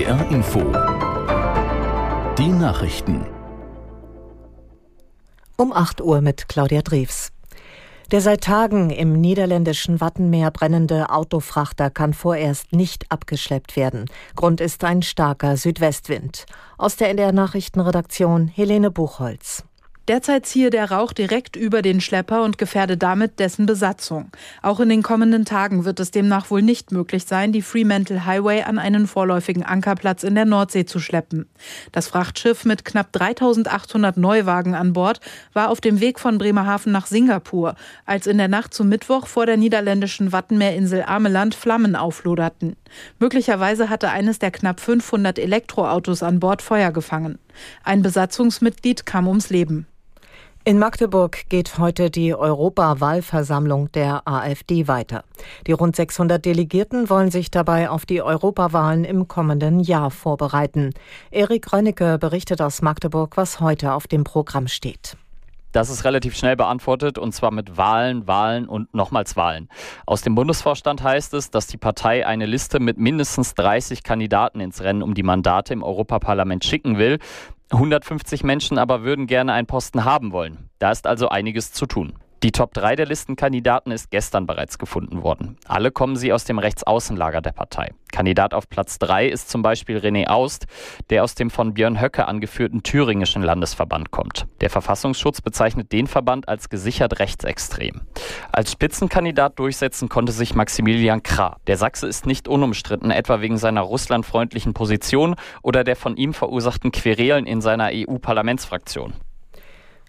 NDR Info. Die Nachrichten. Um 8 Uhr mit Claudia Drews. Der seit Tagen im niederländischen Wattenmeer brennende Autofrachter kann vorerst nicht abgeschleppt werden. Grund ist ein starker Südwestwind. Aus der NDR Nachrichtenredaktion Helene Buchholz. Derzeit ziehe der Rauch direkt über den Schlepper und gefährde damit dessen Besatzung. Auch in den kommenden Tagen wird es demnach wohl nicht möglich sein, die Fremantle Highway an einen vorläufigen Ankerplatz in der Nordsee zu schleppen. Das Frachtschiff mit knapp 3800 Neuwagen an Bord war auf dem Weg von Bremerhaven nach Singapur, als in der Nacht zum Mittwoch vor der niederländischen Wattenmeerinsel Ameland Flammen aufloderten. Möglicherweise hatte eines der knapp 500 Elektroautos an Bord Feuer gefangen. Ein Besatzungsmitglied kam ums Leben. In Magdeburg geht heute die Europawahlversammlung der AfD weiter. Die rund 600 Delegierten wollen sich dabei auf die Europawahlen im kommenden Jahr vorbereiten. Erik Rönnecke berichtet aus Magdeburg, was heute auf dem Programm steht. Das ist relativ schnell beantwortet und zwar mit Wahlen, Wahlen und nochmals Wahlen. Aus dem Bundesvorstand heißt es, dass die Partei eine Liste mit mindestens 30 Kandidaten ins Rennen um die Mandate im Europaparlament schicken will. 150 Menschen aber würden gerne einen Posten haben wollen. Da ist also einiges zu tun. Die Top 3 der Listenkandidaten ist gestern bereits gefunden worden. Alle kommen sie aus dem Rechtsaußenlager der Partei. Kandidat auf Platz 3 ist zum Beispiel René Aust, der aus dem von Björn Höcke angeführten thüringischen Landesverband kommt. Der Verfassungsschutz bezeichnet den Verband als gesichert rechtsextrem. Als Spitzenkandidat durchsetzen konnte sich Maximilian Krah. Der Sachse ist nicht unumstritten, etwa wegen seiner russlandfreundlichen Position oder der von ihm verursachten Querelen in seiner EU-Parlamentsfraktion.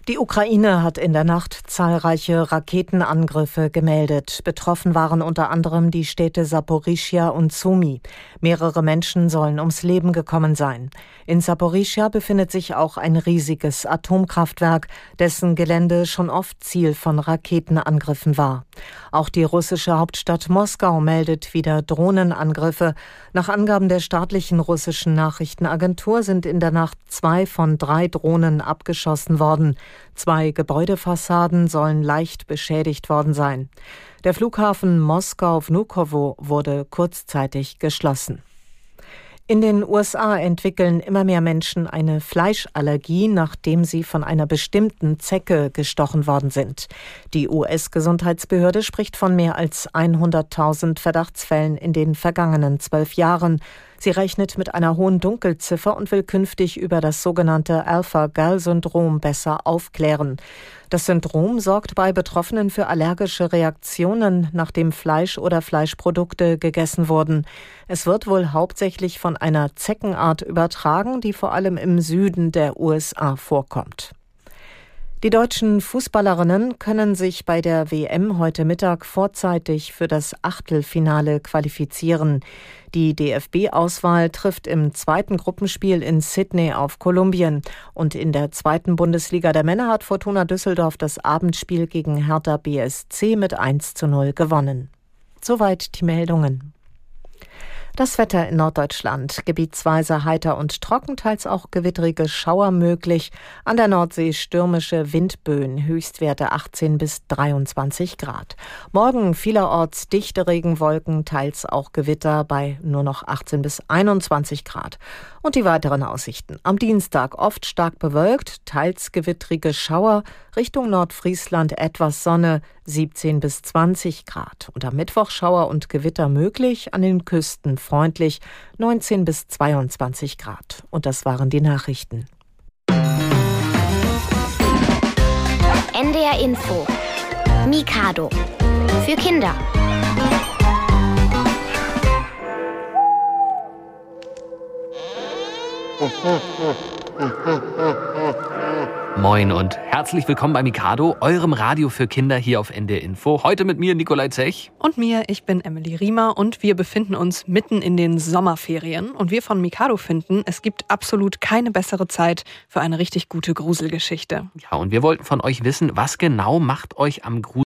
Die Ukraine hat in der Nacht zahlreiche Raketenangriffe gemeldet. Betroffen waren unter anderem die Städte Saporischia und Sumy. Mehrere Menschen sollen ums Leben gekommen sein. In Saporischia befindet sich auch ein riesiges Atomkraftwerk, dessen Gelände schon oft Ziel von Raketenangriffen war. Auch die russische Hauptstadt Moskau meldet wieder Drohnenangriffe. Nach Angaben der staatlichen russischen Nachrichtenagentur sind in der Nacht zwei von drei Drohnen abgeschossen worden. Zwei Gebäudefassaden sollen leicht beschädigt worden sein. Der Flughafen Moskau-Vnukovo wurde kurzzeitig geschlossen. In den USA entwickeln immer mehr Menschen eine Fleischallergie, nachdem sie von einer bestimmten Zecke gestochen worden sind. Die US-Gesundheitsbehörde spricht von mehr als 100.000 Verdachtsfällen in den vergangenen zwölf Jahren. Sie rechnet mit einer hohen Dunkelziffer und will künftig über das sogenannte Alpha-Gal-Syndrom besser aufklären. Das Syndrom sorgt bei Betroffenen für allergische Reaktionen, nachdem Fleisch oder Fleischprodukte gegessen wurden. Es wird wohl hauptsächlich von einer Zeckenart übertragen, die vor allem im Süden der USA vorkommt. Die deutschen Fußballerinnen können sich bei der WM heute Mittag vorzeitig für das Achtelfinale qualifizieren. Die DFB-Auswahl trifft im zweiten Gruppenspiel in Sydney auf Kolumbien. Und in der zweiten Bundesliga der Männer hat Fortuna Düsseldorf das Abendspiel gegen Hertha BSC mit 1 zu 0 gewonnen. Soweit die Meldungen. Das Wetter in Norddeutschland. Gebietsweise heiter und trocken, teils auch gewittrige Schauer möglich. An der Nordsee stürmische Windböen, Höchstwerte 18 bis 23 Grad. Morgen vielerorts dichte Regenwolken, teils auch Gewitter bei nur noch 18 bis 21 Grad. Und die weiteren Aussichten. Am Dienstag oft stark bewölkt, teils gewittrige Schauer, Richtung Nordfriesland etwas Sonne, 17 bis 20 Grad. Und am Mittwoch Schauer und Gewitter möglich, an den Küsten freundlich 19 bis 22 Grad. Und das waren die Nachrichten. NDR Info. Mikado. Für Kinder. Moin und herzlich willkommen bei Mikado, eurem Radio für Kinder hier auf NDR Info. Heute mit mir Nikolai Zech. Und mir, ich bin Emily Riemer und wir befinden uns mitten in den Sommerferien. Und wir von Mikado finden, es gibt absolut keine bessere Zeit für eine richtig gute Gruselgeschichte. Ja, und wir wollten von euch wissen, was genau macht euch am Grusel